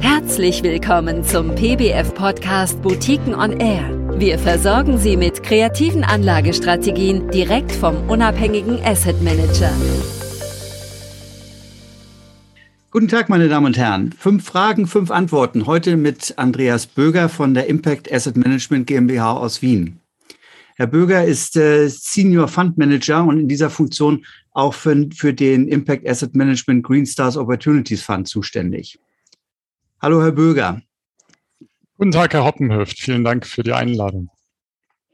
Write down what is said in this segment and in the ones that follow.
Herzlich willkommen zum PBF-Podcast Boutiquen on Air. Wir versorgen Sie mit kreativen Anlagestrategien direkt vom unabhängigen Asset Manager. Guten Tag, meine Damen und Herren. Fünf Fragen, fünf Antworten. Heute mit Andreas Böger von der Impact Asset Management GmbH aus Wien. Herr Böger ist äh, Senior Fund Manager und in dieser Funktion auch für, für den Impact Asset Management Green Stars Opportunities Fund zuständig. Hallo, Herr Böger. Guten Tag, Herr Hoppenhöft. Vielen Dank für die Einladung.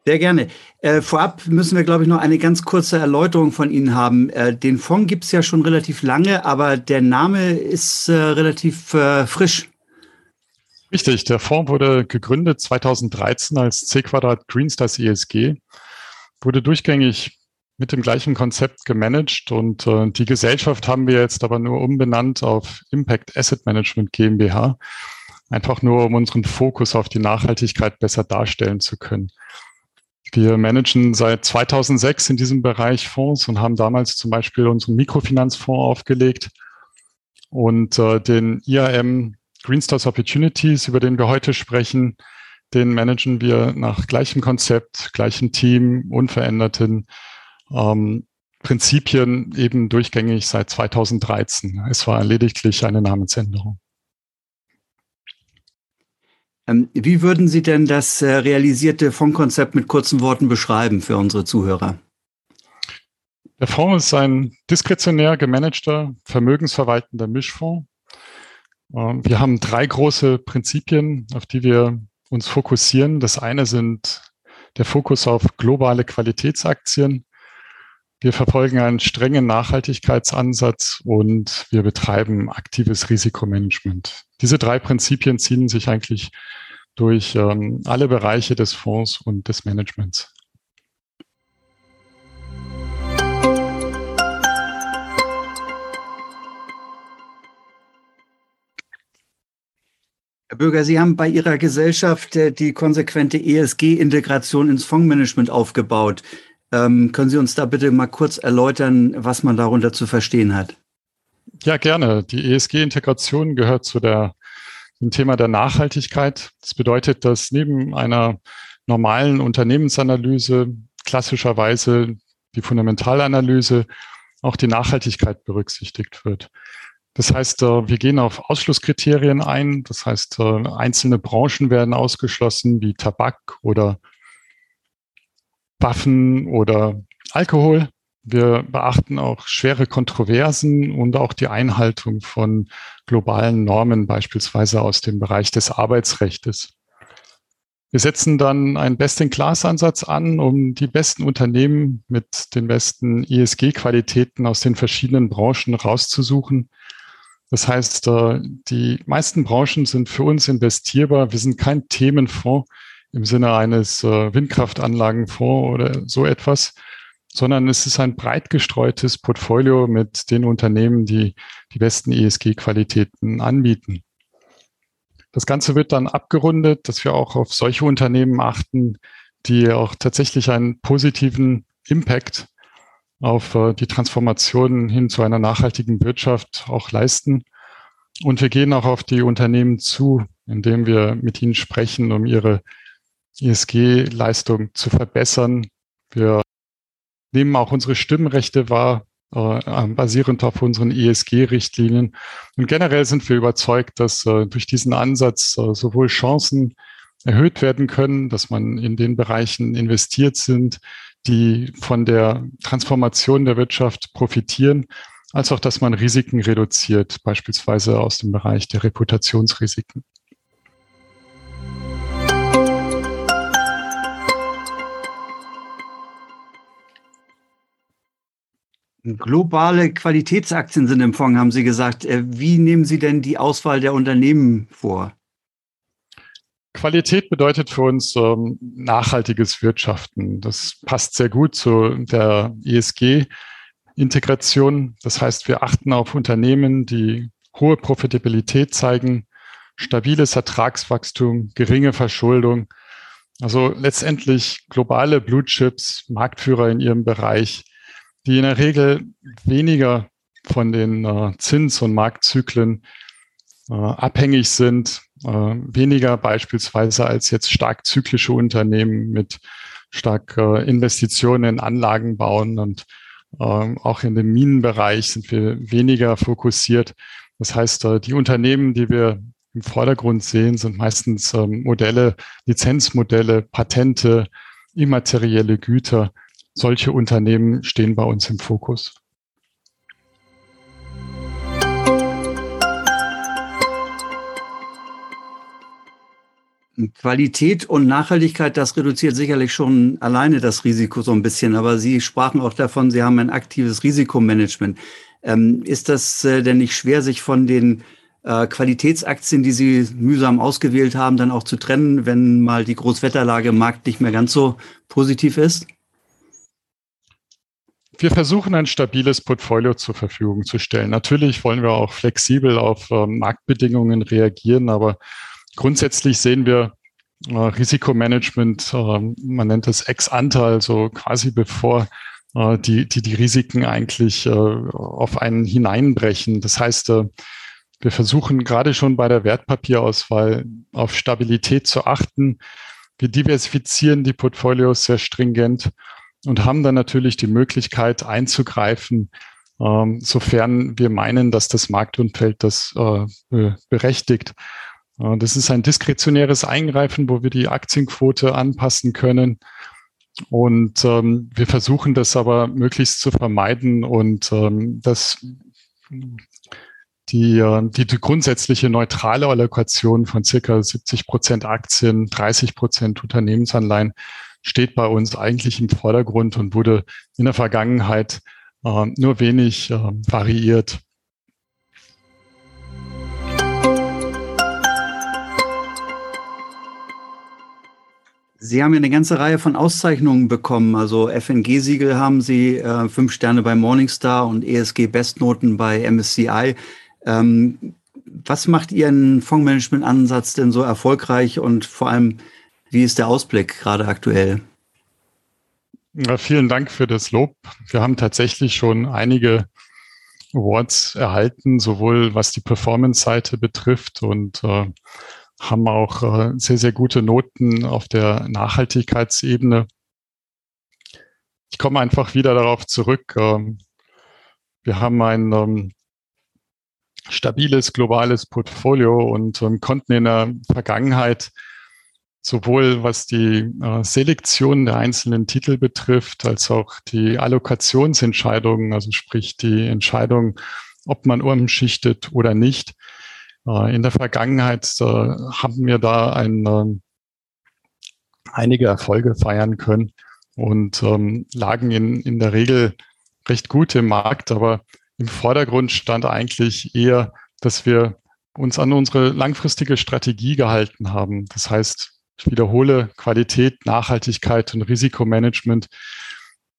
Sehr gerne. Äh, vorab müssen wir, glaube ich, noch eine ganz kurze Erläuterung von Ihnen haben. Äh, den Fonds gibt es ja schon relativ lange, aber der Name ist äh, relativ äh, frisch. Richtig, der Fonds wurde gegründet 2013 als C Quadrat Greenstars ESG, wurde durchgängig mit dem gleichen Konzept gemanagt und äh, die Gesellschaft haben wir jetzt aber nur umbenannt auf Impact Asset Management GmbH, einfach nur um unseren Fokus auf die Nachhaltigkeit besser darstellen zu können. Wir managen seit 2006 in diesem Bereich Fonds und haben damals zum Beispiel unseren Mikrofinanzfonds aufgelegt und äh, den IAM Greenstars Opportunities, über den wir heute sprechen, den managen wir nach gleichem Konzept, gleichem Team, unveränderten ähm, Prinzipien eben durchgängig seit 2013. Es war lediglich eine Namensänderung. Ähm, wie würden Sie denn das äh, realisierte Fondskonzept mit kurzen Worten beschreiben für unsere Zuhörer? Der Fonds ist ein diskretionär gemanagter, vermögensverwaltender Mischfonds. Ähm, wir haben drei große Prinzipien, auf die wir uns fokussieren. Das eine sind der Fokus auf globale Qualitätsaktien, wir verfolgen einen strengen Nachhaltigkeitsansatz und wir betreiben aktives Risikomanagement. Diese drei Prinzipien ziehen sich eigentlich durch ähm, alle Bereiche des Fonds und des Managements. Herr Bürger, Sie haben bei Ihrer Gesellschaft äh, die konsequente ESG-Integration ins Fondsmanagement aufgebaut. Ähm, können Sie uns da bitte mal kurz erläutern, was man darunter zu verstehen hat? Ja, gerne. Die ESG-Integration gehört zu der, dem Thema der Nachhaltigkeit. Das bedeutet, dass neben einer normalen Unternehmensanalyse klassischerweise die Fundamentalanalyse auch die Nachhaltigkeit berücksichtigt wird. Das heißt, äh, wir gehen auf Ausschlusskriterien ein. Das heißt, äh, einzelne Branchen werden ausgeschlossen, wie Tabak oder Waffen oder Alkohol. Wir beachten auch schwere Kontroversen und auch die Einhaltung von globalen Normen, beispielsweise aus dem Bereich des Arbeitsrechts. Wir setzen dann einen Best-in-Class-Ansatz an, um die besten Unternehmen mit den besten ESG-Qualitäten aus den verschiedenen Branchen rauszusuchen. Das heißt, äh, die meisten Branchen sind für uns investierbar. Wir sind kein Themenfonds, im Sinne eines äh, Windkraftanlagenfonds oder so etwas, sondern es ist ein breit gestreutes Portfolio mit den Unternehmen, die die besten ESG-Qualitäten anbieten. Das Ganze wird dann abgerundet, dass wir auch auf solche Unternehmen achten, die auch tatsächlich einen positiven Impact auf äh, die Transformation hin zu einer nachhaltigen Wirtschaft auch leisten. Und wir gehen auch auf die Unternehmen zu, indem wir mit ihnen sprechen, um ihre ESG-Leistung zu verbessern. Wir nehmen auch unsere Stimmrechte wahr, äh, basierend auf unseren ESG-Richtlinien. Und generell sind wir überzeugt, dass äh, durch diesen Ansatz äh, sowohl Chancen erhöht werden können, dass man in den Bereichen investiert sind, die von der Transformation der Wirtschaft profitieren, als auch, dass man Risiken reduziert, beispielsweise aus dem Bereich der Reputationsrisiken. Globale Qualitätsaktien sind im Fonds, haben Sie gesagt. Äh, wie nehmen Sie denn die Auswahl der Unternehmen vor? Qualität bedeutet für uns ähm, nachhaltiges Wirtschaften. Das passt sehr gut zu der ESG-Integration. Das heißt, wir achten auf Unternehmen, die hohe Profitabilität zeigen, stabiles Ertragswachstum, geringe Verschuldung. Also letztendlich globale Blue Chips, Marktführer in ihrem Bereich, die in der Regel weniger von den äh, Zins- und Marktzyklen äh, abhängig sind, äh, weniger beispielsweise als jetzt stark zyklische Unternehmen mit stark äh, Investitionen in Anlagen bauen und ähm, auch in dem Minenbereich sind wir weniger fokussiert. Das heißt, äh, die Unternehmen, die wir im Vordergrund sehen, sind meistens ähm, Modelle, Lizenzmodelle, Patente, immaterielle Güter. Solche Unternehmen stehen bei uns im Fokus. Qualität und Nachhaltigkeit, das reduziert sicherlich schon alleine das Risiko so ein bisschen. Aber Sie sprachen auch davon, Sie haben ein aktives Risikomanagement. Ähm, ist das äh, denn nicht schwer, sich von den äh, Qualitätsaktien, die Sie mühsam ausgewählt haben, dann auch zu trennen, wenn mal die Großwetterlage im Markt nicht mehr ganz so positiv ist? Wir versuchen ein stabiles Portfolio zur Verfügung zu stellen. Natürlich wollen wir auch flexibel auf äh, Marktbedingungen reagieren, aber grundsätzlich sehen wir äh, Risikomanagement, äh, man nennt es ex ante, also quasi bevor die, die, die Risiken eigentlich auf einen hineinbrechen. Das heißt, wir versuchen gerade schon bei der Wertpapierauswahl auf Stabilität zu achten. Wir diversifizieren die Portfolios sehr stringent und haben dann natürlich die Möglichkeit einzugreifen, ähm, sofern wir meinen, dass das Marktumfeld das äh, berechtigt. Äh, das ist ein diskretionäres Eingreifen, wo wir die Aktienquote anpassen können. Und ähm, wir versuchen das aber möglichst zu vermeiden und ähm, dass die, äh, die, die grundsätzliche neutrale Allokation von circa 70 Prozent Aktien, 30 Prozent Unternehmensanleihen steht bei uns eigentlich im Vordergrund und wurde in der Vergangenheit äh, nur wenig äh, variiert. Sie haben ja eine ganze Reihe von Auszeichnungen bekommen. Also FNG-Siegel haben Sie, äh, fünf Sterne bei Morningstar und ESG-Bestnoten bei MSCI. Ähm, was macht Ihren Fondsmanagement-Ansatz denn so erfolgreich und vor allem, wie ist der Ausblick gerade aktuell? Ja, vielen Dank für das Lob. Wir haben tatsächlich schon einige Awards erhalten, sowohl was die Performance-Seite betrifft und äh, haben auch äh, sehr, sehr gute Noten auf der Nachhaltigkeitsebene. Ich komme einfach wieder darauf zurück. Ähm, wir haben ein ähm, stabiles globales Portfolio und ähm, konnten in der Vergangenheit sowohl was die äh, Selektion der einzelnen Titel betrifft, als auch die Allokationsentscheidungen, also sprich die Entscheidung, ob man umschichtet oder nicht, äh, in der Vergangenheit äh, haben wir da ein, ähm, einige Erfolge feiern können und ähm, lagen in, in der Regel recht gut im Markt, aber im Vordergrund stand eigentlich eher, dass wir uns an unsere langfristige Strategie gehalten haben. Das heißt, ich wiederhole, Qualität, Nachhaltigkeit und Risikomanagement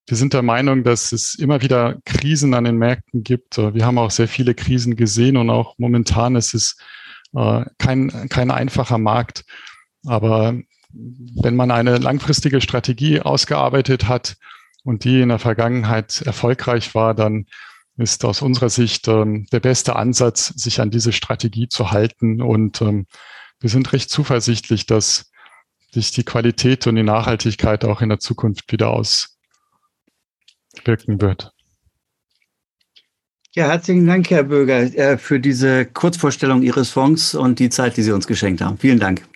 wir sind der Meinung, dass es immer wieder Krisen an den Märkten gibt. Wir haben auch sehr viele Krisen gesehen und auch momentan ist es äh, kein, kein einfacher Markt. Aber wenn man eine langfristige Strategie ausgearbeitet hat und die in der Vergangenheit erfolgreich war, dann ist aus unserer Sicht ähm, der beste Ansatz, sich an diese Strategie zu halten. Und ähm, wir sind recht zuversichtlich, dass sich die Qualität und die Nachhaltigkeit auch in der Zukunft wieder aus, wirken wird. Ja, herzlichen Dank, Herr Böger, äh, für diese Kurzvorstellung Ihres Fonds und die Zeit, die Sie uns geschenkt haben. Vielen Dank.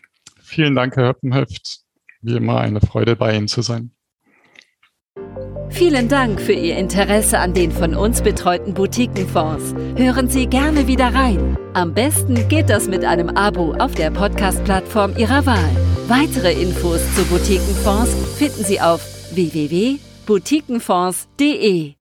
Vielen Dank, Herr Höppenhöft. Wie immer eine Freude, bei Ihnen zu sein. Vielen Dank für Ihr Interesse an den von uns betreuten Boutiquenfonds. Hören Sie gerne wieder rein. Am besten geht das mit einem Abo auf der Podcast-Plattform Ihrer Wahl. Weitere Infos zu Boutiquenfonds finden Sie auf www boutiquenfonds.de